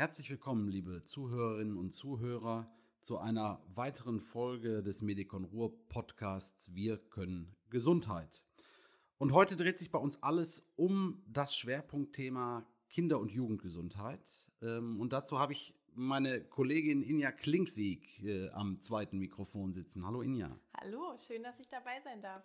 Herzlich willkommen, liebe Zuhörerinnen und Zuhörer, zu einer weiteren Folge des Medikon Ruhr Podcasts Wir können Gesundheit. Und heute dreht sich bei uns alles um das Schwerpunktthema Kinder- und Jugendgesundheit. Ähm, und dazu habe ich meine Kollegin Inja Klinksieg äh, am zweiten Mikrofon sitzen. Hallo Inja. Hallo, schön, dass ich dabei sein darf.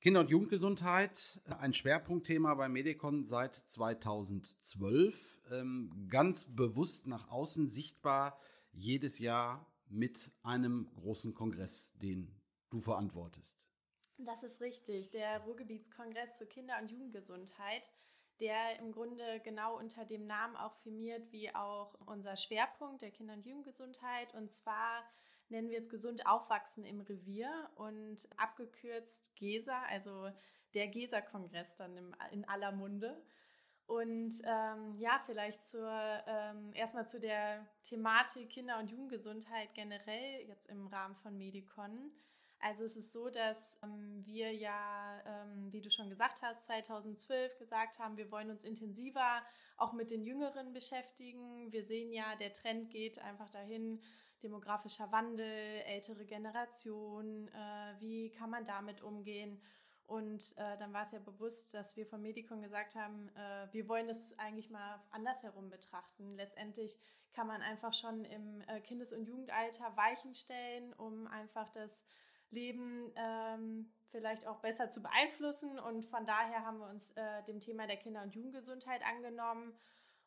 Kinder- und Jugendgesundheit, ein Schwerpunktthema bei Medicon seit 2012. Ähm, ganz bewusst nach außen sichtbar, jedes Jahr mit einem großen Kongress, den du verantwortest. Das ist richtig, der Ruhrgebietskongress zur Kinder- und Jugendgesundheit, der im Grunde genau unter dem Namen auch firmiert wie auch unser Schwerpunkt der Kinder- und Jugendgesundheit. Und zwar nennen wir es gesund aufwachsen im Revier und abgekürzt GESA, also der GESA-Kongress dann in aller Munde. Und ähm, ja, vielleicht zur, ähm, erstmal zu der Thematik Kinder- und Jugendgesundheit generell jetzt im Rahmen von Medicon. Also es ist so, dass ähm, wir ja, ähm, wie du schon gesagt hast, 2012 gesagt haben, wir wollen uns intensiver auch mit den Jüngeren beschäftigen. Wir sehen ja, der Trend geht einfach dahin, demografischer Wandel, ältere Generation, äh, wie kann man damit umgehen? Und äh, dann war es ja bewusst, dass wir von Medicon gesagt haben, äh, wir wollen es eigentlich mal andersherum betrachten. Letztendlich kann man einfach schon im äh, Kindes- und Jugendalter Weichen stellen, um einfach das Leben ähm, vielleicht auch besser zu beeinflussen. Und von daher haben wir uns äh, dem Thema der Kinder- und Jugendgesundheit angenommen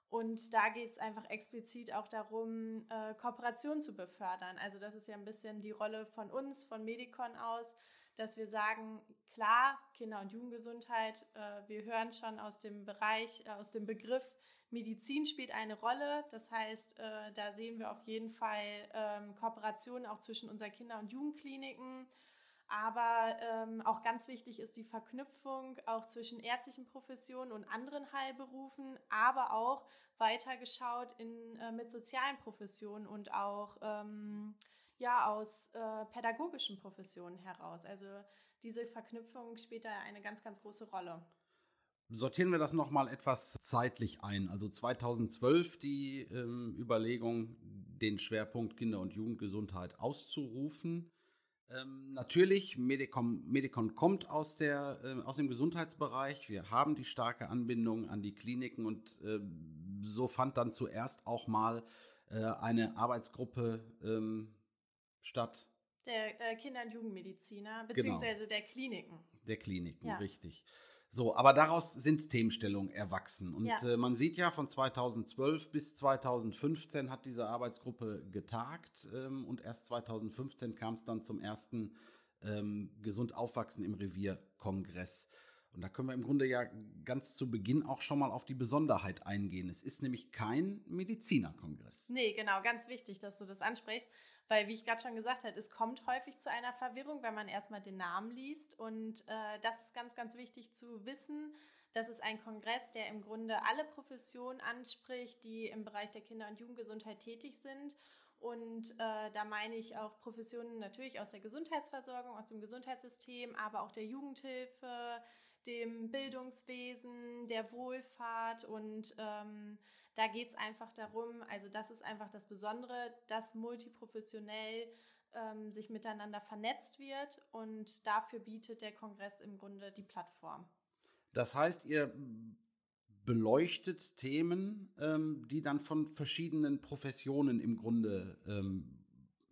und da geht es einfach explizit auch darum, äh, Kooperation zu befördern. Also das ist ja ein bisschen die Rolle von uns, von Medicon aus, dass wir sagen, klar, Kinder- und Jugendgesundheit, äh, wir hören schon aus dem Bereich, äh, aus dem Begriff Medizin spielt eine Rolle. Das heißt, äh, da sehen wir auf jeden Fall ähm, Kooperationen auch zwischen unseren Kinder- und Jugendkliniken aber ähm, auch ganz wichtig ist die Verknüpfung auch zwischen ärztlichen Professionen und anderen Heilberufen, aber auch weitergeschaut in, äh, mit sozialen Professionen und auch ähm, ja, aus äh, pädagogischen Professionen heraus. Also diese Verknüpfung spielt da eine ganz, ganz große Rolle. Sortieren wir das nochmal etwas zeitlich ein. Also 2012 die ähm, Überlegung, den Schwerpunkt Kinder- und Jugendgesundheit auszurufen. Ähm, natürlich, Medicon, Medicon kommt aus, der, äh, aus dem Gesundheitsbereich. Wir haben die starke Anbindung an die Kliniken und äh, so fand dann zuerst auch mal äh, eine Arbeitsgruppe ähm, statt. Der äh, Kinder- und Jugendmediziner, genau. beziehungsweise genau. der Kliniken. Der Kliniken, ja. richtig. So, aber daraus sind Themenstellungen erwachsen. Und ja. äh, man sieht ja, von 2012 bis 2015 hat diese Arbeitsgruppe getagt ähm, und erst 2015 kam es dann zum ersten ähm, Gesund aufwachsen im Revier-Kongress. Und da können wir im Grunde ja ganz zu Beginn auch schon mal auf die Besonderheit eingehen. Es ist nämlich kein Medizinerkongress. Nee, genau, ganz wichtig, dass du das ansprichst, weil, wie ich gerade schon gesagt habe, es kommt häufig zu einer Verwirrung, wenn man erstmal den Namen liest. Und äh, das ist ganz, ganz wichtig zu wissen. Das ist ein Kongress, der im Grunde alle Professionen anspricht, die im Bereich der Kinder- und Jugendgesundheit tätig sind. Und äh, da meine ich auch Professionen natürlich aus der Gesundheitsversorgung, aus dem Gesundheitssystem, aber auch der Jugendhilfe, dem Bildungswesen, der Wohlfahrt und ähm, da geht es einfach darum, also das ist einfach das Besondere, dass multiprofessionell ähm, sich miteinander vernetzt wird und dafür bietet der Kongress im Grunde die Plattform. Das heißt, ihr beleuchtet Themen, ähm, die dann von verschiedenen Professionen im Grunde ähm,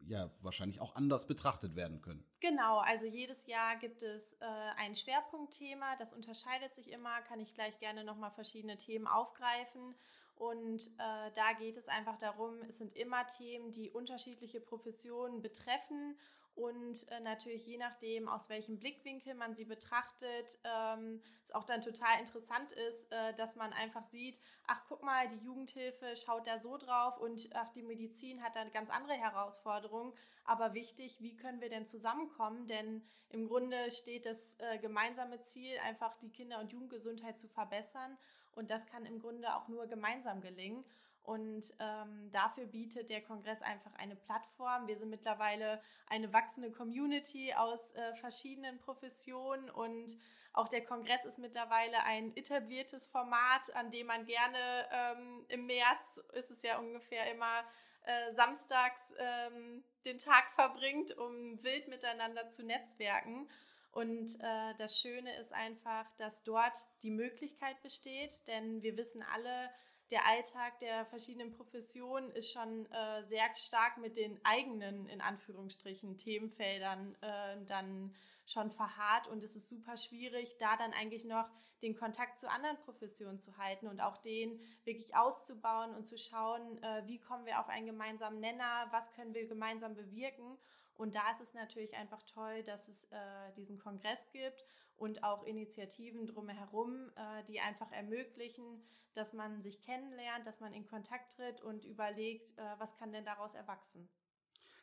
ja wahrscheinlich auch anders betrachtet werden können. Genau, also jedes Jahr gibt es äh, ein Schwerpunktthema, das unterscheidet sich immer, kann ich gleich gerne nochmal verschiedene Themen aufgreifen. Und äh, da geht es einfach darum, es sind immer Themen, die unterschiedliche Professionen betreffen und äh, natürlich je nachdem, aus welchem Blickwinkel man sie betrachtet, ähm, es auch dann total interessant ist, äh, dass man einfach sieht, ach guck mal, die Jugendhilfe schaut da so drauf und ach, die Medizin hat da ganz andere Herausforderung. Aber wichtig, wie können wir denn zusammenkommen? Denn im Grunde steht das äh, gemeinsame Ziel, einfach die Kinder- und Jugendgesundheit zu verbessern. Und das kann im Grunde auch nur gemeinsam gelingen. Und ähm, dafür bietet der Kongress einfach eine Plattform. Wir sind mittlerweile eine wachsende Community aus äh, verschiedenen Professionen und auch der Kongress ist mittlerweile ein etabliertes Format, an dem man gerne ähm, im März ist es ja ungefähr immer äh, samstags ähm, den Tag verbringt, um wild miteinander zu netzwerken. Und äh, das Schöne ist einfach, dass dort die Möglichkeit besteht, denn wir wissen alle, der Alltag der verschiedenen Professionen ist schon äh, sehr stark mit den eigenen, in Anführungsstrichen, Themenfeldern äh, dann schon verharrt und es ist super schwierig, da dann eigentlich noch den Kontakt zu anderen Professionen zu halten und auch den wirklich auszubauen und zu schauen, äh, wie kommen wir auf einen gemeinsamen Nenner, was können wir gemeinsam bewirken. Und da ist es natürlich einfach toll, dass es äh, diesen Kongress gibt und auch Initiativen drumherum, äh, die einfach ermöglichen, dass man sich kennenlernt, dass man in Kontakt tritt und überlegt, äh, was kann denn daraus erwachsen.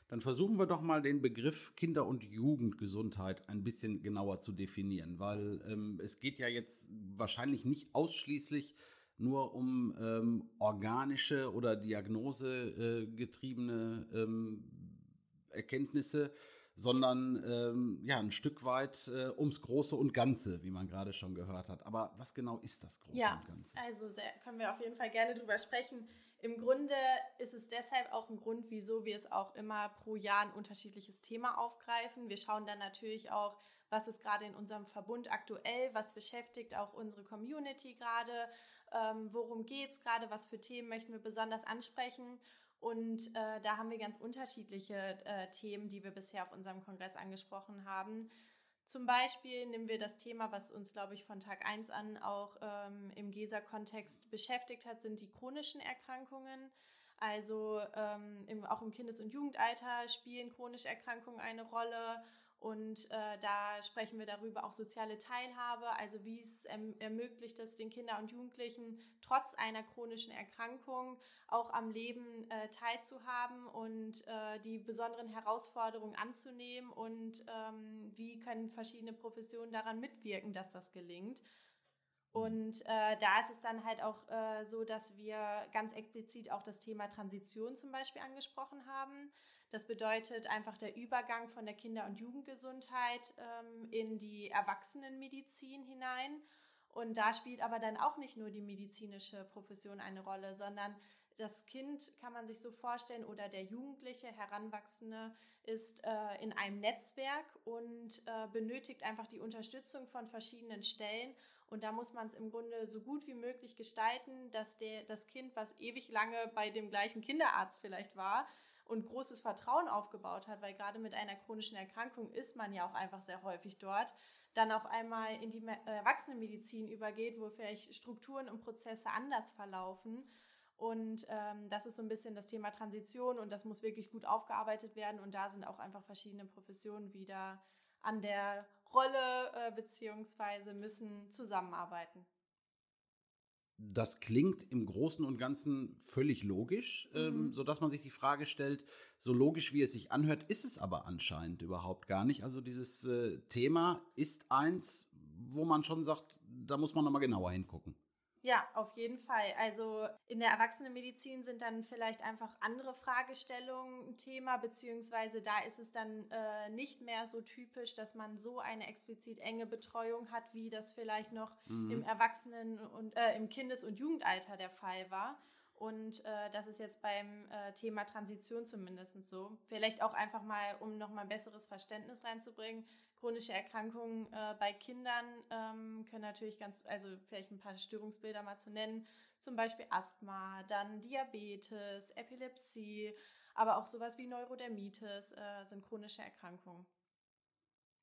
Dann versuchen wir doch mal den Begriff Kinder- und Jugendgesundheit ein bisschen genauer zu definieren, weil ähm, es geht ja jetzt wahrscheinlich nicht ausschließlich nur um ähm, organische oder diagnosegetriebene äh, ähm, Erkenntnisse, sondern ähm, ja ein Stück weit äh, ums Große und Ganze, wie man gerade schon gehört hat. Aber was genau ist das Große ja, und Ganze? Also sehr, können wir auf jeden Fall gerne drüber sprechen. Im Grunde ist es deshalb auch ein Grund, wieso wir es auch immer pro Jahr ein unterschiedliches Thema aufgreifen. Wir schauen dann natürlich auch, was ist gerade in unserem Verbund aktuell, was beschäftigt auch unsere Community gerade, ähm, worum geht es gerade, was für Themen möchten wir besonders ansprechen. Und äh, da haben wir ganz unterschiedliche äh, Themen, die wir bisher auf unserem Kongress angesprochen haben. Zum Beispiel nehmen wir das Thema, was uns, glaube ich, von Tag 1 an auch ähm, im GESA-Kontext beschäftigt hat, sind die chronischen Erkrankungen. Also ähm, im, auch im Kindes- und Jugendalter spielen chronische Erkrankungen eine Rolle und äh, da sprechen wir darüber auch soziale Teilhabe, also wie es erm ermöglicht es den Kindern und Jugendlichen trotz einer chronischen Erkrankung auch am Leben äh, teilzuhaben und äh, die besonderen Herausforderungen anzunehmen und ähm, wie können verschiedene Professionen daran mitwirken, dass das gelingt. Und äh, da ist es dann halt auch äh, so, dass wir ganz explizit auch das Thema Transition zum Beispiel angesprochen haben. Das bedeutet einfach der Übergang von der Kinder- und Jugendgesundheit ähm, in die Erwachsenenmedizin hinein. Und da spielt aber dann auch nicht nur die medizinische Profession eine Rolle, sondern das Kind kann man sich so vorstellen oder der Jugendliche, Heranwachsende ist äh, in einem Netzwerk und äh, benötigt einfach die Unterstützung von verschiedenen Stellen. Und da muss man es im Grunde so gut wie möglich gestalten, dass der, das Kind, was ewig lange bei dem gleichen Kinderarzt vielleicht war, und großes Vertrauen aufgebaut hat, weil gerade mit einer chronischen Erkrankung ist man ja auch einfach sehr häufig dort, dann auf einmal in die Erwachsenenmedizin übergeht, wo vielleicht Strukturen und Prozesse anders verlaufen. Und ähm, das ist so ein bisschen das Thema Transition und das muss wirklich gut aufgearbeitet werden. Und da sind auch einfach verschiedene Professionen wieder an der Rolle äh, beziehungsweise müssen zusammenarbeiten. Das klingt im Großen und Ganzen völlig logisch, ähm, mhm. ähm, sodass man sich die Frage stellt, so logisch wie es sich anhört, ist es aber anscheinend überhaupt gar nicht. Also dieses äh, Thema ist eins, wo man schon sagt, da muss man nochmal genauer hingucken. Ja, auf jeden Fall. Also in der Erwachsenenmedizin sind dann vielleicht einfach andere Fragestellungen ein Thema, beziehungsweise da ist es dann äh, nicht mehr so typisch, dass man so eine explizit enge Betreuung hat, wie das vielleicht noch mhm. im Erwachsenen- und äh, im Kindes- und Jugendalter der Fall war. Und äh, das ist jetzt beim äh, Thema Transition zumindest so. Vielleicht auch einfach mal, um nochmal ein besseres Verständnis reinzubringen chronische Erkrankungen äh, bei Kindern ähm, können natürlich ganz, also vielleicht ein paar Störungsbilder mal zu nennen, zum Beispiel Asthma, dann Diabetes, Epilepsie, aber auch sowas wie Neurodermitis äh, sind chronische Erkrankungen.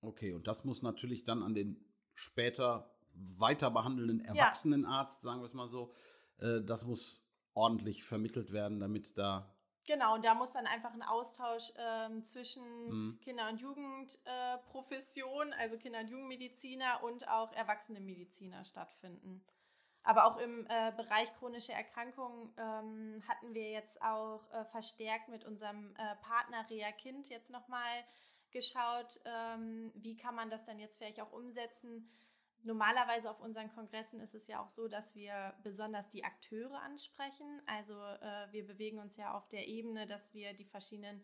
Okay, und das muss natürlich dann an den später weiter behandelnden Erwachsenenarzt, ja. sagen wir es mal so, äh, das muss ordentlich vermittelt werden, damit da Genau, und da muss dann einfach ein Austausch ähm, zwischen mhm. Kinder- und Jugendprofession, äh, also Kinder- und Jugendmediziner und auch Erwachsene-Mediziner stattfinden. Aber auch im äh, Bereich chronische Erkrankungen ähm, hatten wir jetzt auch äh, verstärkt mit unserem äh, Partner Rea Kind jetzt nochmal geschaut, ähm, wie kann man das dann jetzt vielleicht auch umsetzen, Normalerweise auf unseren Kongressen ist es ja auch so, dass wir besonders die Akteure ansprechen. Also äh, wir bewegen uns ja auf der Ebene, dass wir die verschiedenen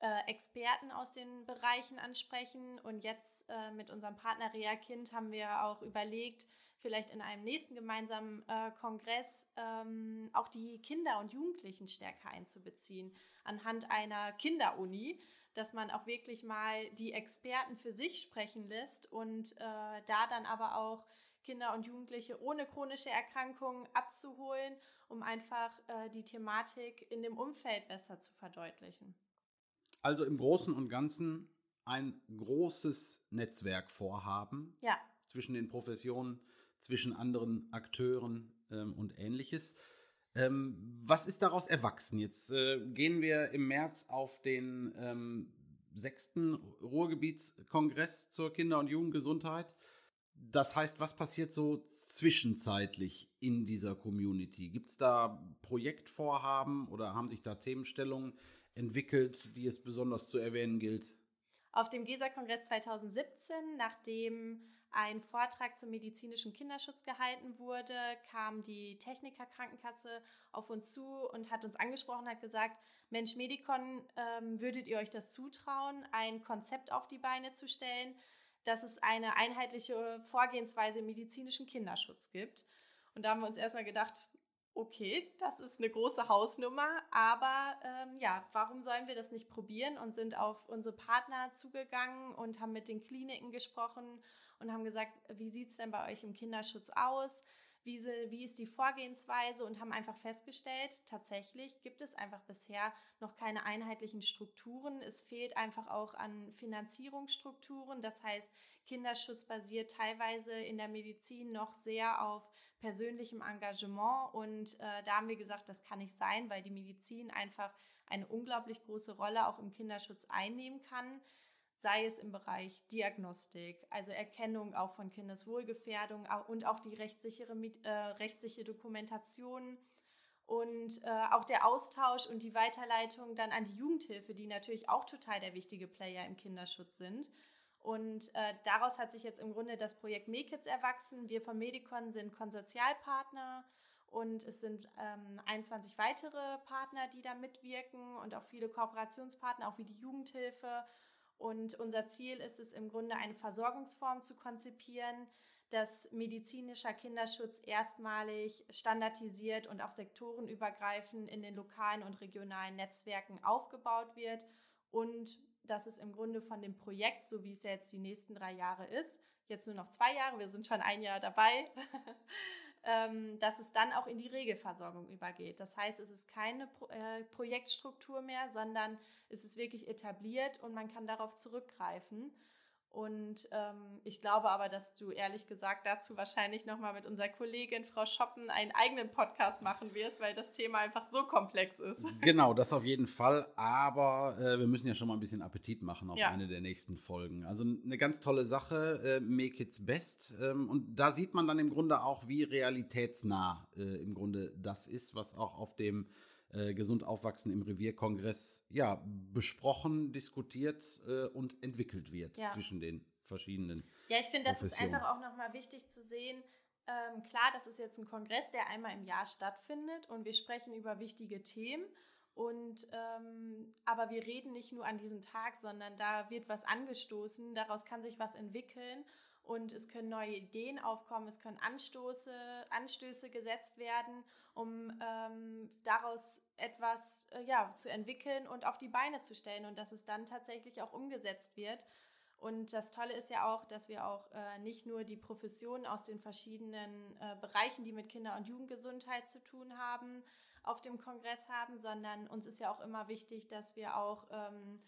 äh, Experten aus den Bereichen ansprechen. Und jetzt äh, mit unserem Partner Rea Kind haben wir auch überlegt, vielleicht in einem nächsten gemeinsamen äh, Kongress ähm, auch die Kinder und Jugendlichen stärker einzubeziehen anhand einer Kinderuni dass man auch wirklich mal die Experten für sich sprechen lässt und äh, da dann aber auch Kinder und Jugendliche ohne chronische Erkrankungen abzuholen, um einfach äh, die Thematik in dem Umfeld besser zu verdeutlichen. Also im Großen und Ganzen ein großes Netzwerkvorhaben ja. zwischen den Professionen, zwischen anderen Akteuren ähm, und ähnliches. Ähm, was ist daraus erwachsen? Jetzt äh, gehen wir im März auf den ähm, sechsten Ruhrgebietskongress zur Kinder- und Jugendgesundheit. Das heißt, was passiert so zwischenzeitlich in dieser Community? Gibt es da Projektvorhaben oder haben sich da Themenstellungen entwickelt, die es besonders zu erwähnen gilt? Auf dem GESA-Kongress 2017, nachdem ein Vortrag zum medizinischen Kinderschutz gehalten wurde, kam die Techniker Krankenkasse auf uns zu und hat uns angesprochen, hat gesagt, Mensch, Medikon, ähm, würdet ihr euch das zutrauen, ein Konzept auf die Beine zu stellen, dass es eine einheitliche Vorgehensweise im medizinischen Kinderschutz gibt? Und da haben wir uns erstmal gedacht, okay, das ist eine große Hausnummer, aber ähm, ja, warum sollen wir das nicht probieren und sind auf unsere Partner zugegangen und haben mit den Kliniken gesprochen und haben gesagt, wie sieht es denn bei euch im Kinderschutz aus? Wie, wie ist die Vorgehensweise und haben einfach festgestellt, tatsächlich gibt es einfach bisher noch keine einheitlichen Strukturen. Es fehlt einfach auch an Finanzierungsstrukturen. Das heißt, Kinderschutz basiert teilweise in der Medizin noch sehr auf persönlichem Engagement. Und äh, da haben wir gesagt, das kann nicht sein, weil die Medizin einfach eine unglaublich große Rolle auch im Kinderschutz einnehmen kann sei es im Bereich Diagnostik, also Erkennung auch von Kindeswohlgefährdung und auch die rechtssichere, äh, rechtssichere Dokumentation und äh, auch der Austausch und die Weiterleitung dann an die Jugendhilfe, die natürlich auch total der wichtige Player im Kinderschutz sind. Und äh, daraus hat sich jetzt im Grunde das Projekt MEKIDS erwachsen. Wir von Medicon sind Konsortialpartner und es sind ähm, 21 weitere Partner, die da mitwirken und auch viele Kooperationspartner, auch wie die Jugendhilfe und unser Ziel ist es im Grunde, eine Versorgungsform zu konzipieren, dass medizinischer Kinderschutz erstmalig standardisiert und auch sektorenübergreifend in den lokalen und regionalen Netzwerken aufgebaut wird. Und dass es im Grunde von dem Projekt, so wie es jetzt die nächsten drei Jahre ist, jetzt nur noch zwei Jahre, wir sind schon ein Jahr dabei, dass es dann auch in die Regelversorgung übergeht. Das heißt, es ist keine Pro äh, Projektstruktur mehr, sondern es ist wirklich etabliert und man kann darauf zurückgreifen. Und ähm, ich glaube aber, dass du ehrlich gesagt dazu wahrscheinlich nochmal mit unserer Kollegin Frau Schoppen einen eigenen Podcast machen wirst, weil das Thema einfach so komplex ist. Genau, das auf jeden Fall. Aber äh, wir müssen ja schon mal ein bisschen Appetit machen auf ja. eine der nächsten Folgen. Also eine ganz tolle Sache, äh, Make It's Best. Ähm, und da sieht man dann im Grunde auch, wie realitätsnah äh, im Grunde das ist, was auch auf dem äh, Gesund aufwachsen im Revierkongress ja, besprochen, diskutiert äh, und entwickelt wird ja. zwischen den verschiedenen. Ja, ich finde, das ist einfach auch nochmal wichtig zu sehen. Ähm, klar, das ist jetzt ein Kongress, der einmal im Jahr stattfindet und wir sprechen über wichtige Themen. Und ähm, aber wir reden nicht nur an diesem Tag, sondern da wird was angestoßen, daraus kann sich was entwickeln und es können neue Ideen aufkommen, es können Anstoße, Anstöße gesetzt werden, um ähm, daraus etwas äh, ja, zu entwickeln und auf die Beine zu stellen und dass es dann tatsächlich auch umgesetzt wird. Und das Tolle ist ja auch, dass wir auch äh, nicht nur die Professionen aus den verschiedenen äh, Bereichen, die mit Kinder- und Jugendgesundheit zu tun haben, auf dem Kongress haben, sondern uns ist ja auch immer wichtig, dass wir auch ähm,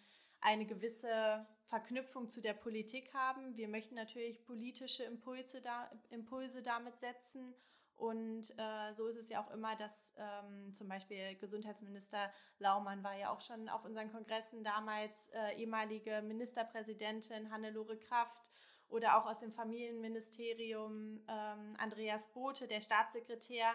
eine gewisse Verknüpfung zu der Politik haben. Wir möchten natürlich politische Impulse, da, Impulse damit setzen. Und äh, so ist es ja auch immer, dass ähm, zum Beispiel Gesundheitsminister Laumann war ja auch schon auf unseren Kongressen damals äh, ehemalige Ministerpräsidentin Hannelore Kraft oder auch aus dem Familienministerium ähm, Andreas Bote, der Staatssekretär.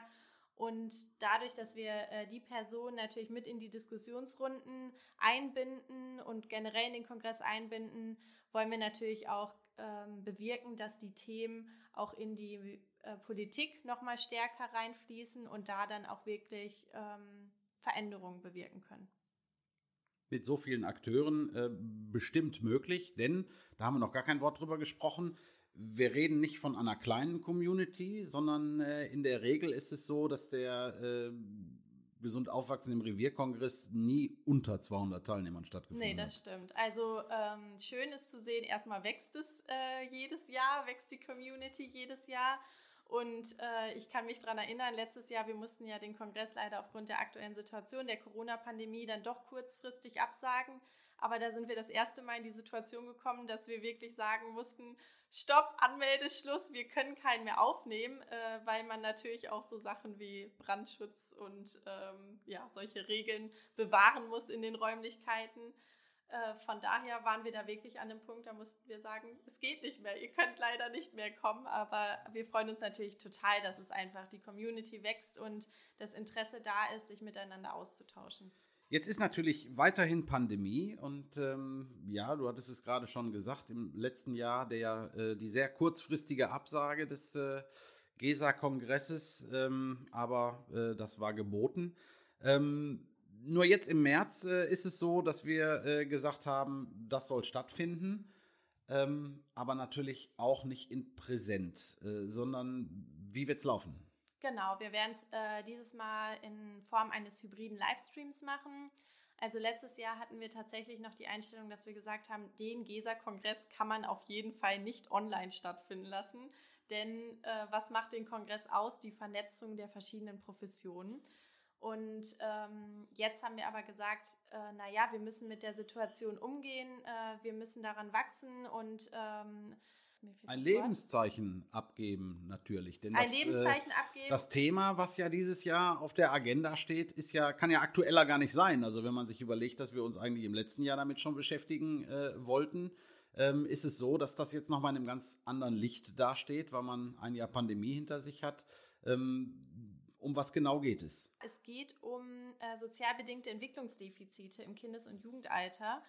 Und dadurch, dass wir äh, die Person natürlich mit in die Diskussionsrunden einbinden und generell in den Kongress einbinden, wollen wir natürlich auch ähm, bewirken, dass die Themen auch in die äh, Politik nochmal stärker reinfließen und da dann auch wirklich ähm, Veränderungen bewirken können. Mit so vielen Akteuren äh, bestimmt möglich, denn da haben wir noch gar kein Wort drüber gesprochen. Wir reden nicht von einer kleinen Community, sondern äh, in der Regel ist es so, dass der äh, gesund aufwachsen im Revierkongress nie unter 200 Teilnehmern stattgefunden hat. Nee, das hat. stimmt. Also ähm, schön ist zu sehen, erstmal wächst es äh, jedes Jahr, wächst die Community jedes Jahr. Und äh, ich kann mich daran erinnern, letztes Jahr, wir mussten ja den Kongress leider aufgrund der aktuellen Situation der Corona-Pandemie dann doch kurzfristig absagen. Aber da sind wir das erste Mal in die Situation gekommen, dass wir wirklich sagen mussten, Stopp, Anmeldeschluss, wir können keinen mehr aufnehmen, äh, weil man natürlich auch so Sachen wie Brandschutz und ähm, ja, solche Regeln bewahren muss in den Räumlichkeiten. Äh, von daher waren wir da wirklich an dem Punkt, da mussten wir sagen, es geht nicht mehr, ihr könnt leider nicht mehr kommen, aber wir freuen uns natürlich total, dass es einfach die Community wächst und das Interesse da ist, sich miteinander auszutauschen. Jetzt ist natürlich weiterhin Pandemie und ähm, ja, du hattest es gerade schon gesagt, im letzten Jahr der, äh, die sehr kurzfristige Absage des äh, GESA-Kongresses, ähm, aber äh, das war geboten. Ähm, nur jetzt im März äh, ist es so, dass wir äh, gesagt haben, das soll stattfinden, ähm, aber natürlich auch nicht in Präsent, äh, sondern wie wird es laufen? Genau, wir werden es äh, dieses Mal in Form eines hybriden Livestreams machen. Also letztes Jahr hatten wir tatsächlich noch die Einstellung, dass wir gesagt haben, den GESA-Kongress kann man auf jeden Fall nicht online stattfinden lassen. Denn äh, was macht den Kongress aus? Die Vernetzung der verschiedenen Professionen. Und ähm, jetzt haben wir aber gesagt, äh, naja, wir müssen mit der Situation umgehen, äh, wir müssen daran wachsen und ähm, ein Lebenszeichen Wort. abgeben, natürlich. Denn ein das, äh, Lebenszeichen äh, abgeben. Das Thema, was ja dieses Jahr auf der Agenda steht, ist ja, kann ja aktueller gar nicht sein. Also wenn man sich überlegt, dass wir uns eigentlich im letzten Jahr damit schon beschäftigen äh, wollten, ähm, ist es so, dass das jetzt nochmal in einem ganz anderen Licht dasteht, weil man ein Jahr Pandemie hinter sich hat. Ähm, um was genau geht es? Es geht um äh, sozial bedingte Entwicklungsdefizite im Kindes- und Jugendalter.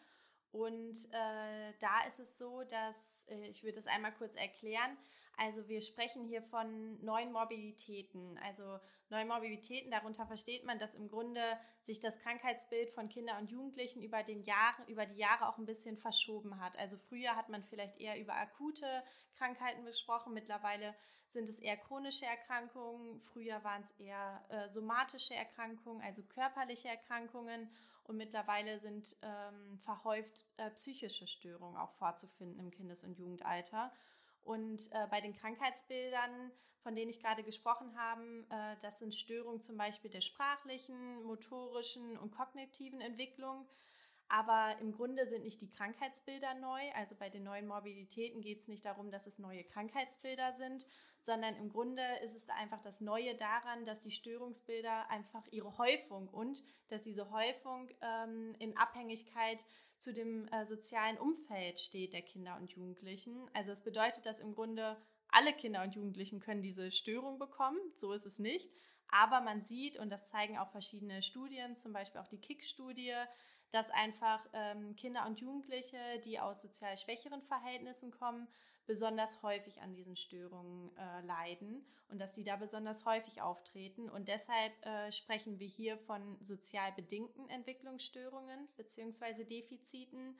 Und äh, da ist es so, dass, äh, ich würde das einmal kurz erklären, also wir sprechen hier von neuen Mobilitäten. Also neue Mobilitäten, darunter versteht man, dass im Grunde sich das Krankheitsbild von Kindern und Jugendlichen über, den Jahren, über die Jahre auch ein bisschen verschoben hat. Also früher hat man vielleicht eher über akute Krankheiten gesprochen, mittlerweile sind es eher chronische Erkrankungen, früher waren es eher äh, somatische Erkrankungen, also körperliche Erkrankungen und mittlerweile sind ähm, verhäuft äh, psychische Störungen auch vorzufinden im Kindes- und Jugendalter. Und äh, bei den Krankheitsbildern, von denen ich gerade gesprochen habe, äh, das sind Störungen zum Beispiel der sprachlichen, motorischen und kognitiven Entwicklung. Aber im Grunde sind nicht die Krankheitsbilder neu. Also bei den neuen Mobilitäten geht es nicht darum, dass es neue Krankheitsbilder sind, sondern im Grunde ist es einfach das Neue daran, dass die Störungsbilder einfach ihre Häufung und dass diese Häufung ähm, in Abhängigkeit zu dem äh, sozialen Umfeld steht der Kinder und Jugendlichen. Also es bedeutet, dass im Grunde alle Kinder und Jugendlichen können diese Störung bekommen. So ist es nicht. Aber man sieht, und das zeigen auch verschiedene Studien, zum Beispiel auch die KIK-Studie, dass einfach ähm, Kinder und Jugendliche, die aus sozial schwächeren Verhältnissen kommen, besonders häufig an diesen Störungen äh, leiden und dass die da besonders häufig auftreten. Und deshalb äh, sprechen wir hier von sozial bedingten Entwicklungsstörungen bzw. Defiziten.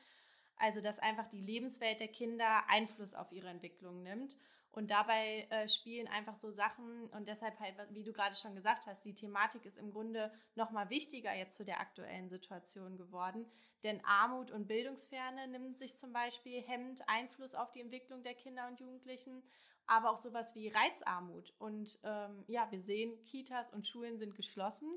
Also dass einfach die Lebenswelt der Kinder Einfluss auf ihre Entwicklung nimmt. Und dabei äh, spielen einfach so Sachen und deshalb halt, wie du gerade schon gesagt hast, die Thematik ist im Grunde noch mal wichtiger jetzt zu der aktuellen Situation geworden. Denn Armut und Bildungsferne nimmt sich zum Beispiel hemmend Einfluss auf die Entwicklung der Kinder und Jugendlichen, aber auch sowas wie Reizarmut. Und ähm, ja, wir sehen, Kitas und Schulen sind geschlossen.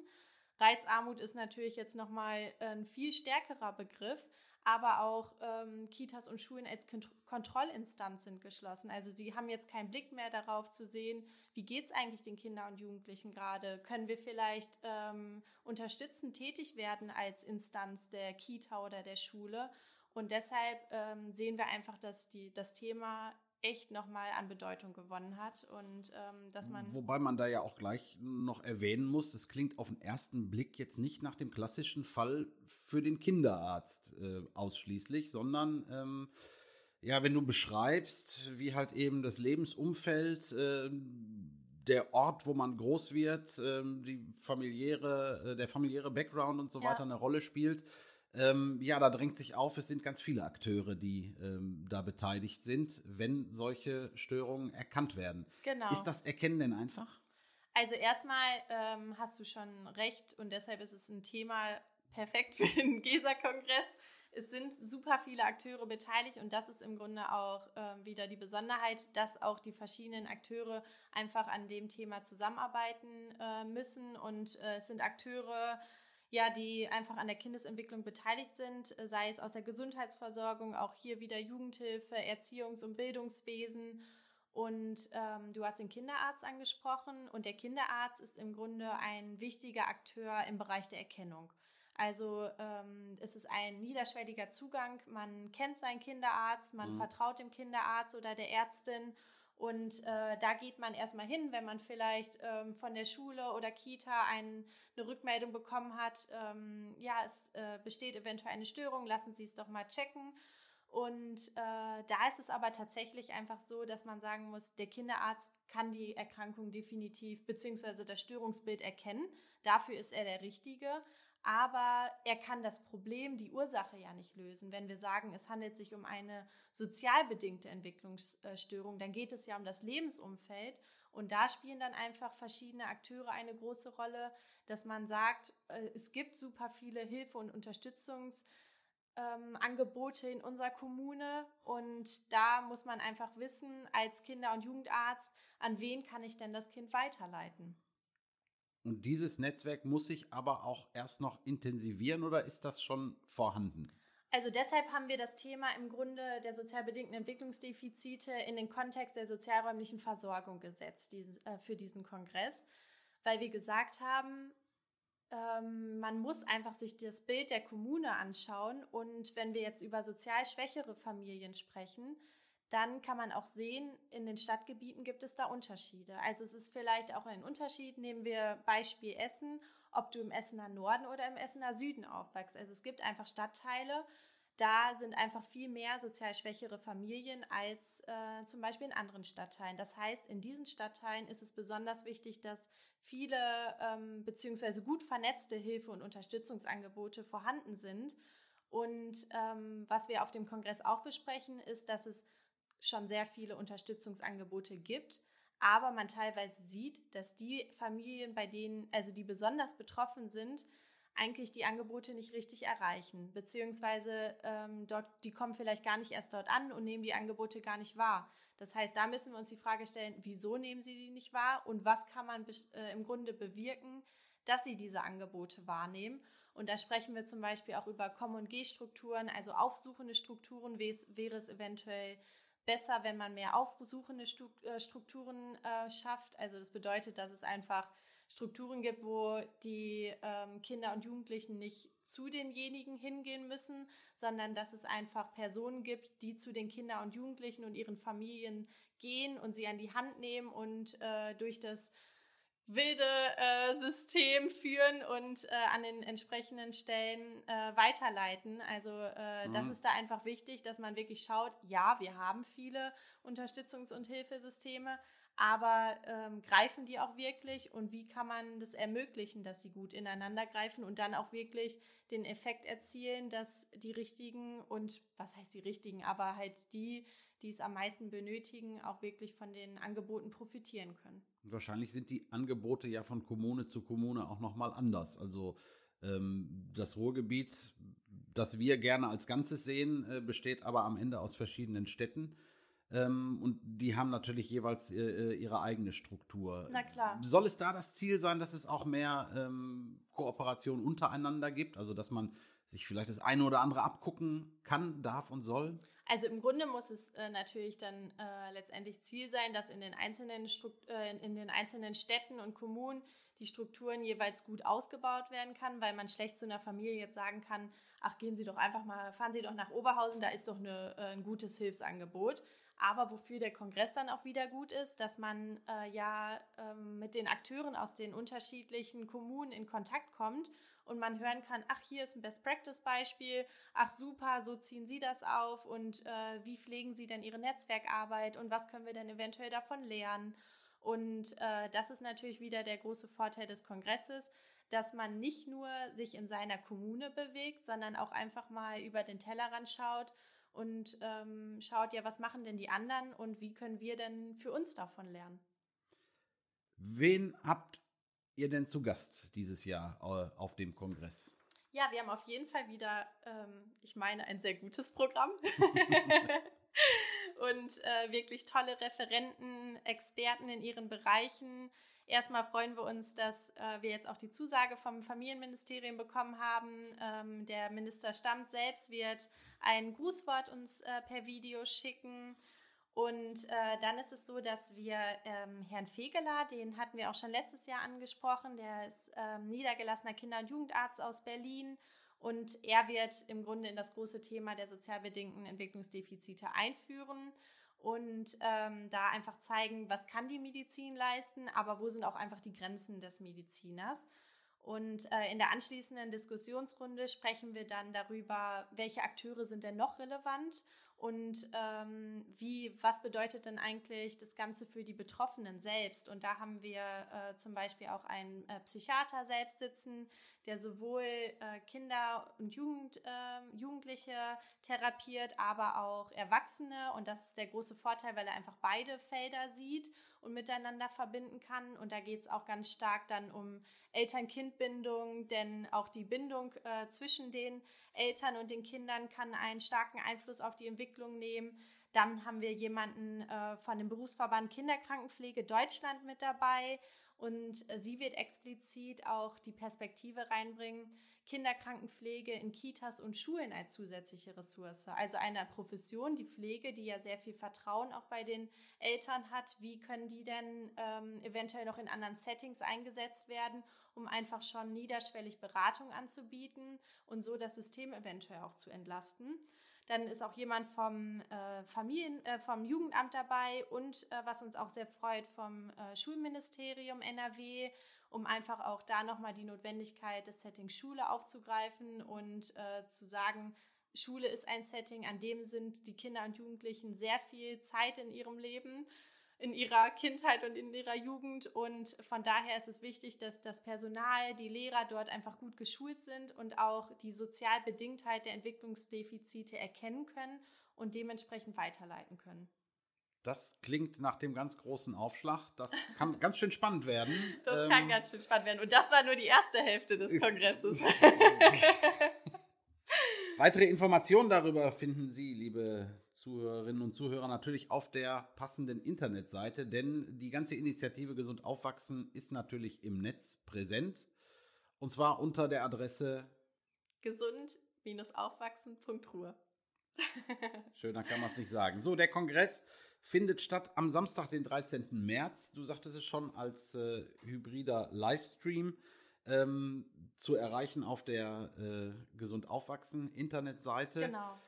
Reizarmut ist natürlich jetzt noch mal ein viel stärkerer Begriff aber auch ähm, Kitas und Schulen als Kont Kontrollinstanz sind geschlossen. Also sie haben jetzt keinen Blick mehr darauf zu sehen, wie geht es eigentlich den Kindern und Jugendlichen gerade? Können wir vielleicht ähm, unterstützend tätig werden als Instanz der Kita oder der Schule? Und deshalb ähm, sehen wir einfach, dass die, das Thema echt nochmal an Bedeutung gewonnen hat und ähm, dass man. Wobei man da ja auch gleich noch erwähnen muss, es klingt auf den ersten Blick jetzt nicht nach dem klassischen Fall für den Kinderarzt äh, ausschließlich, sondern ähm, ja, wenn du beschreibst, wie halt eben das Lebensumfeld, äh, der Ort, wo man groß wird, äh, die familiäre, äh, der familiäre Background und so ja. weiter eine Rolle spielt. Ähm, ja, da drängt sich auf, es sind ganz viele Akteure, die ähm, da beteiligt sind, wenn solche Störungen erkannt werden. Genau. Ist das Erkennen denn einfach? Also erstmal ähm, hast du schon recht und deshalb ist es ein Thema perfekt für den GESA-Kongress es sind super viele Akteure beteiligt und das ist im Grunde auch äh, wieder die Besonderheit, dass auch die verschiedenen Akteure einfach an dem Thema zusammenarbeiten äh, müssen und äh, es sind Akteure, ja, die einfach an der Kindesentwicklung beteiligt sind, äh, sei es aus der Gesundheitsversorgung, auch hier wieder Jugendhilfe, Erziehungs- und Bildungswesen. Und ähm, du hast den Kinderarzt angesprochen und der Kinderarzt ist im Grunde ein wichtiger Akteur im Bereich der Erkennung. Also ähm, es ist ein niederschwelliger Zugang. Man kennt seinen Kinderarzt, man mhm. vertraut dem Kinderarzt oder der Ärztin. Und äh, da geht man erstmal hin, wenn man vielleicht ähm, von der Schule oder Kita ein, eine Rückmeldung bekommen hat, ähm, ja, es äh, besteht eventuell eine Störung, lassen Sie es doch mal checken. Und äh, da ist es aber tatsächlich einfach so, dass man sagen muss, der Kinderarzt kann die Erkrankung definitiv beziehungsweise das Störungsbild erkennen. Dafür ist er der Richtige aber er kann das Problem, die Ursache ja nicht lösen. Wenn wir sagen, es handelt sich um eine sozial bedingte Entwicklungsstörung, dann geht es ja um das Lebensumfeld und da spielen dann einfach verschiedene Akteure eine große Rolle, dass man sagt, äh, es gibt super viele Hilfe- und Unterstützungsangebote in unserer Kommune und da muss man einfach wissen, als Kinder- und Jugendarzt, an wen kann ich denn das Kind weiterleiten? Und dieses Netzwerk muss sich aber auch erst noch intensivieren oder ist das schon vorhanden? Also deshalb haben wir das Thema im Grunde der sozial bedingten Entwicklungsdefizite in den Kontext der sozialräumlichen Versorgung gesetzt äh, für diesen Kongress, weil wir gesagt haben, ähm, man muss einfach sich das Bild der Kommune anschauen und wenn wir jetzt über sozial schwächere Familien sprechen, dann kann man auch sehen, in den Stadtgebieten gibt es da Unterschiede. Also es ist vielleicht auch ein Unterschied, nehmen wir Beispiel Essen, ob du im Essener Norden oder im Essener Süden aufwachst. Also es gibt einfach Stadtteile, da sind einfach viel mehr sozial schwächere Familien als äh, zum Beispiel in anderen Stadtteilen. Das heißt, in diesen Stadtteilen ist es besonders wichtig, dass viele ähm, beziehungsweise gut vernetzte Hilfe- und Unterstützungsangebote vorhanden sind. Und ähm, was wir auf dem Kongress auch besprechen, ist, dass es schon sehr viele Unterstützungsangebote gibt, aber man teilweise sieht, dass die Familien, bei denen, also die besonders betroffen sind, eigentlich die Angebote nicht richtig erreichen, beziehungsweise ähm, dort, die kommen vielleicht gar nicht erst dort an und nehmen die Angebote gar nicht wahr. Das heißt, da müssen wir uns die Frage stellen, wieso nehmen sie die nicht wahr und was kann man äh, im Grunde bewirken, dass sie diese Angebote wahrnehmen. Und da sprechen wir zum Beispiel auch über Komm- und Geh-Strukturen, also aufsuchende Strukturen, wäre es eventuell besser, wenn man mehr aufsuchende äh, Strukturen äh, schafft. Also das bedeutet, dass es einfach Strukturen gibt, wo die ähm, Kinder und Jugendlichen nicht zu denjenigen hingehen müssen, sondern dass es einfach Personen gibt, die zu den Kindern und Jugendlichen und ihren Familien gehen und sie an die Hand nehmen und äh, durch das wilde äh, System führen und äh, an den entsprechenden Stellen äh, weiterleiten. Also äh, mhm. das ist da einfach wichtig, dass man wirklich schaut, ja, wir haben viele Unterstützungs- und Hilfesysteme, aber ähm, greifen die auch wirklich und wie kann man das ermöglichen, dass sie gut ineinander greifen und dann auch wirklich den Effekt erzielen, dass die richtigen und was heißt die richtigen, aber halt die, die es am meisten benötigen, auch wirklich von den Angeboten profitieren können. Wahrscheinlich sind die Angebote ja von Kommune zu Kommune auch nochmal anders. Also ähm, das Ruhrgebiet, das wir gerne als Ganzes sehen, äh, besteht aber am Ende aus verschiedenen Städten. Ähm, und die haben natürlich jeweils äh, äh ihre eigene Struktur. Na klar. Soll es da das Ziel sein, dass es auch mehr ähm, Kooperation untereinander gibt? Also dass man sich vielleicht das eine oder andere abgucken kann, darf und soll? Also im Grunde muss es äh, natürlich dann äh, letztendlich Ziel sein, dass in den, einzelnen äh, in den einzelnen Städten und Kommunen die Strukturen jeweils gut ausgebaut werden kann, weil man schlecht zu einer Familie jetzt sagen kann, ach gehen Sie doch einfach mal, fahren Sie doch nach Oberhausen, da ist doch eine, äh, ein gutes Hilfsangebot. Aber wofür der Kongress dann auch wieder gut ist, dass man äh, ja ähm, mit den Akteuren aus den unterschiedlichen Kommunen in Kontakt kommt und man hören kann, ach, hier ist ein Best-Practice-Beispiel, ach super, so ziehen Sie das auf und äh, wie pflegen Sie denn Ihre Netzwerkarbeit und was können wir denn eventuell davon lernen? Und äh, das ist natürlich wieder der große Vorteil des Kongresses, dass man nicht nur sich in seiner Kommune bewegt, sondern auch einfach mal über den Tellerrand schaut und ähm, schaut, ja, was machen denn die anderen und wie können wir denn für uns davon lernen? Wen habt ihr denn zu Gast dieses Jahr äh, auf dem Kongress? Ja, wir haben auf jeden Fall wieder, ähm, ich meine, ein sehr gutes Programm. und äh, wirklich tolle Referenten, Experten in ihren Bereichen. Erstmal freuen wir uns, dass äh, wir jetzt auch die Zusage vom Familienministerium bekommen haben. Ähm, der Minister Stammt selbst wird ein Grußwort uns äh, per Video schicken. Und äh, dann ist es so, dass wir ähm, Herrn Fegeler, den hatten wir auch schon letztes Jahr angesprochen, der ist ähm, niedergelassener Kinder- und Jugendarzt aus Berlin und er wird im Grunde in das große Thema der sozial bedingten Entwicklungsdefizite einführen und ähm, da einfach zeigen, was kann die Medizin leisten, aber wo sind auch einfach die Grenzen des Mediziners. Und äh, in der anschließenden Diskussionsrunde sprechen wir dann darüber, welche Akteure sind denn noch relevant und ähm, wie, was bedeutet denn eigentlich das Ganze für die Betroffenen selbst? Und da haben wir äh, zum Beispiel auch einen äh, Psychiater selbst sitzen, der sowohl äh, Kinder und Jugend, ähm, Jugendliche therapiert, aber auch Erwachsene. Und das ist der große Vorteil, weil er einfach beide Felder sieht und miteinander verbinden kann. Und da geht es auch ganz stark dann um Eltern-Kind-Bindung, denn auch die Bindung äh, zwischen den Eltern und den Kindern kann einen starken Einfluss auf die Entwicklung nehmen. Dann haben wir jemanden äh, von dem Berufsverband Kinderkrankenpflege Deutschland mit dabei und äh, sie wird explizit auch die Perspektive reinbringen, Kinderkrankenpflege in Kitas und Schulen als zusätzliche Ressource. Also eine Profession, die Pflege, die ja sehr viel Vertrauen auch bei den Eltern hat. Wie können die denn ähm, eventuell noch in anderen Settings eingesetzt werden, um einfach schon niederschwellig Beratung anzubieten und so das System eventuell auch zu entlasten? Dann ist auch jemand vom äh, Familien, äh, vom Jugendamt dabei und äh, was uns auch sehr freut vom äh, Schulministerium NRW um einfach auch da nochmal die Notwendigkeit des Settings Schule aufzugreifen und äh, zu sagen, Schule ist ein Setting, an dem sind die Kinder und Jugendlichen sehr viel Zeit in ihrem Leben, in ihrer Kindheit und in ihrer Jugend. Und von daher ist es wichtig, dass das Personal, die Lehrer dort einfach gut geschult sind und auch die Sozialbedingtheit der Entwicklungsdefizite erkennen können und dementsprechend weiterleiten können. Das klingt nach dem ganz großen Aufschlag. Das kann ganz schön spannend werden. Das ähm, kann ganz schön spannend werden. Und das war nur die erste Hälfte des Kongresses. Weitere Informationen darüber finden Sie, liebe Zuhörerinnen und Zuhörer, natürlich auf der passenden Internetseite, denn die ganze Initiative Gesund Aufwachsen ist natürlich im Netz präsent. Und zwar unter der Adresse gesund-aufwachsen.ruhr. Schöner kann man es nicht sagen. So, der Kongress findet statt am Samstag, den 13. März. Du sagtest es schon als äh, hybrider Livestream ähm, zu erreichen auf der äh, Gesund Aufwachsen Internetseite. Genau.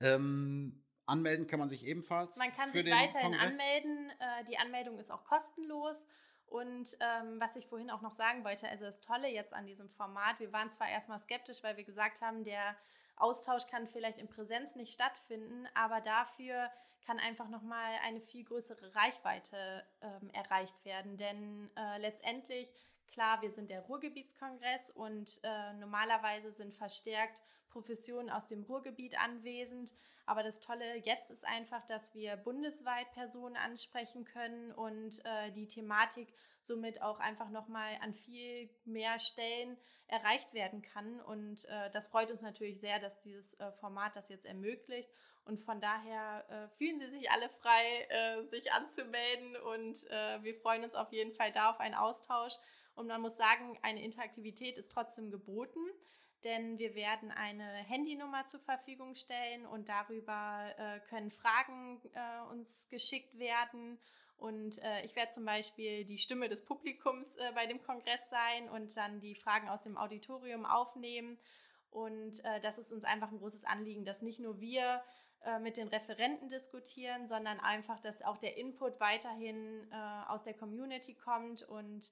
Ähm, anmelden kann man sich ebenfalls. Man kann sich weiterhin Kongress. anmelden. Äh, die Anmeldung ist auch kostenlos. Und ähm, was ich vorhin auch noch sagen wollte, also das Tolle jetzt an diesem Format, wir waren zwar erstmal skeptisch, weil wir gesagt haben, der Austausch kann vielleicht in Präsenz nicht stattfinden, aber dafür kann einfach nochmal eine viel größere Reichweite ähm, erreicht werden. Denn äh, letztendlich, klar, wir sind der Ruhrgebietskongress und äh, normalerweise sind verstärkt Professionen aus dem Ruhrgebiet anwesend. Aber das Tolle jetzt ist einfach, dass wir bundesweit Personen ansprechen können und äh, die Thematik somit auch einfach nochmal an viel mehr Stellen erreicht werden kann. Und äh, das freut uns natürlich sehr, dass dieses äh, Format das jetzt ermöglicht. Und von daher äh, fühlen Sie sich alle frei, äh, sich anzumelden. Und äh, wir freuen uns auf jeden Fall da auf einen Austausch. Und man muss sagen, eine Interaktivität ist trotzdem geboten, denn wir werden eine Handynummer zur Verfügung stellen und darüber äh, können Fragen uns geschickt werden. Und äh, ich werde zum Beispiel die Stimme des Publikums äh, bei dem Kongress sein und dann die Fragen aus dem Auditorium aufnehmen. Und äh, das ist uns einfach ein großes Anliegen, dass nicht nur wir äh, mit den Referenten diskutieren, sondern einfach, dass auch der Input weiterhin äh, aus der Community kommt und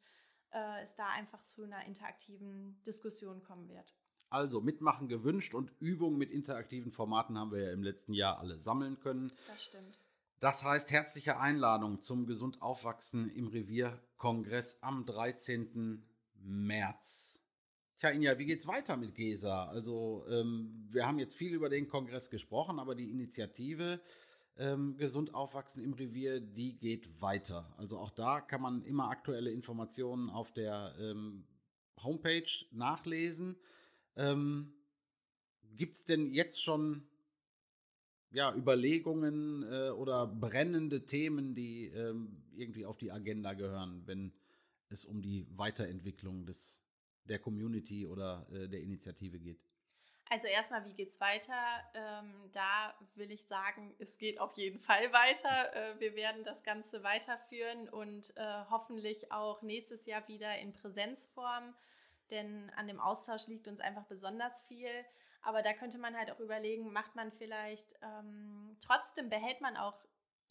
äh, es da einfach zu einer interaktiven Diskussion kommen wird. Also mitmachen gewünscht und Übungen mit interaktiven Formaten haben wir ja im letzten Jahr alle sammeln können. Das stimmt. Das heißt, herzliche Einladung zum Gesund Aufwachsen im Revier Kongress am 13. März. Tja, Inja, wie geht's weiter mit GESA? Also, ähm, wir haben jetzt viel über den Kongress gesprochen, aber die Initiative ähm, Gesund Aufwachsen im Revier, die geht weiter. Also auch da kann man immer aktuelle Informationen auf der ähm, Homepage nachlesen. Ähm, Gibt es denn jetzt schon ja, Überlegungen äh, oder brennende Themen, die ähm, irgendwie auf die Agenda gehören, wenn es um die Weiterentwicklung des, der Community oder äh, der Initiative geht? Also erstmal, wie geht's weiter? Ähm, da will ich sagen, es geht auf jeden Fall weiter. Äh, wir werden das Ganze weiterführen und äh, hoffentlich auch nächstes Jahr wieder in Präsenzform, denn an dem Austausch liegt uns einfach besonders viel. Aber da könnte man halt auch überlegen, macht man vielleicht ähm, trotzdem, behält man auch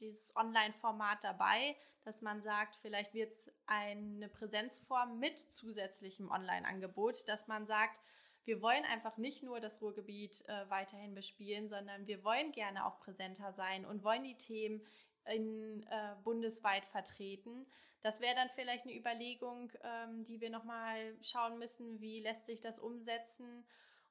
dieses Online-Format dabei, dass man sagt, vielleicht wird es eine Präsenzform mit zusätzlichem Online-Angebot, dass man sagt, wir wollen einfach nicht nur das Ruhrgebiet äh, weiterhin bespielen, sondern wir wollen gerne auch präsenter sein und wollen die Themen in, äh, bundesweit vertreten. Das wäre dann vielleicht eine Überlegung, ähm, die wir nochmal schauen müssen, wie lässt sich das umsetzen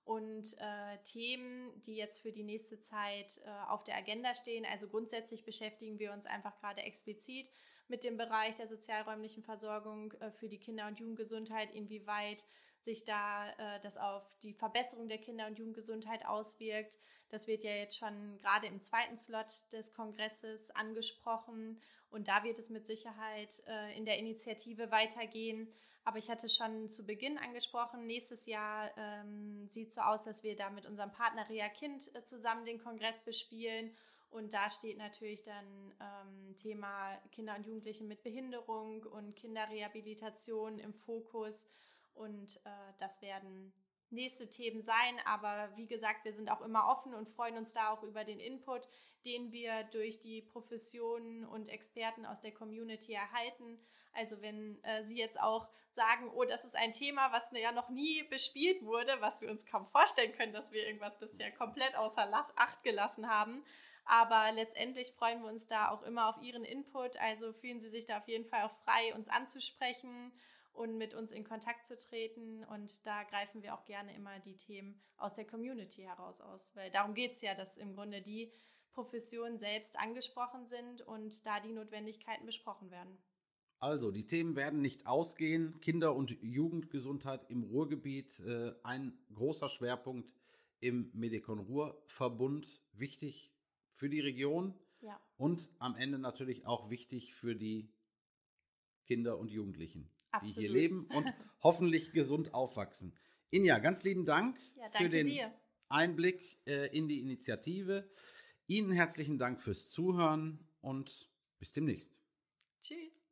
und äh, Themen, die jetzt für die nächste Zeit äh, auf der Agenda stehen. Also grundsätzlich beschäftigen wir uns einfach gerade explizit mit dem Bereich der sozialräumlichen Versorgung äh, für die Kinder- und Jugendgesundheit, inwieweit sich da äh, das auf die Verbesserung der Kinder- und Jugendgesundheit auswirkt. Das wird ja jetzt schon gerade im zweiten Slot des Kongresses angesprochen und da wird es mit Sicherheit äh, in der Initiative weitergehen. Aber ich hatte schon zu Beginn angesprochen, nächstes Jahr ähm, sieht so aus, dass wir da mit unserem Partner Rea Kind äh, zusammen den Kongress bespielen. Und da steht natürlich dann ähm, Thema Kinder und Jugendliche mit Behinderung und Kinderrehabilitation im Fokus. Und äh, das werden nächste Themen sein. Aber wie gesagt, wir sind auch immer offen und freuen uns da auch über den Input, den wir durch die Professionen und Experten aus der Community erhalten. Also wenn äh, Sie jetzt auch sagen, oh, das ist ein Thema, was ja noch nie bespielt wurde, was wir uns kaum vorstellen können, dass wir irgendwas bisher komplett außer Acht gelassen haben. Aber letztendlich freuen wir uns da auch immer auf Ihren Input. Also fühlen Sie sich da auf jeden Fall auch frei, uns anzusprechen und mit uns in Kontakt zu treten. Und da greifen wir auch gerne immer die Themen aus der Community heraus aus. Weil darum geht es ja, dass im Grunde die Professionen selbst angesprochen sind und da die Notwendigkeiten besprochen werden. Also, die Themen werden nicht ausgehen. Kinder- und Jugendgesundheit im Ruhrgebiet, äh, ein großer Schwerpunkt im Medikon Ruhr-Verbund. Wichtig für die Region ja. und am Ende natürlich auch wichtig für die Kinder und Jugendlichen, Absolut. die hier leben und hoffentlich gesund aufwachsen. Inja, ganz lieben Dank ja, für den dir. Einblick äh, in die Initiative. Ihnen herzlichen Dank fürs Zuhören und bis demnächst. Tschüss.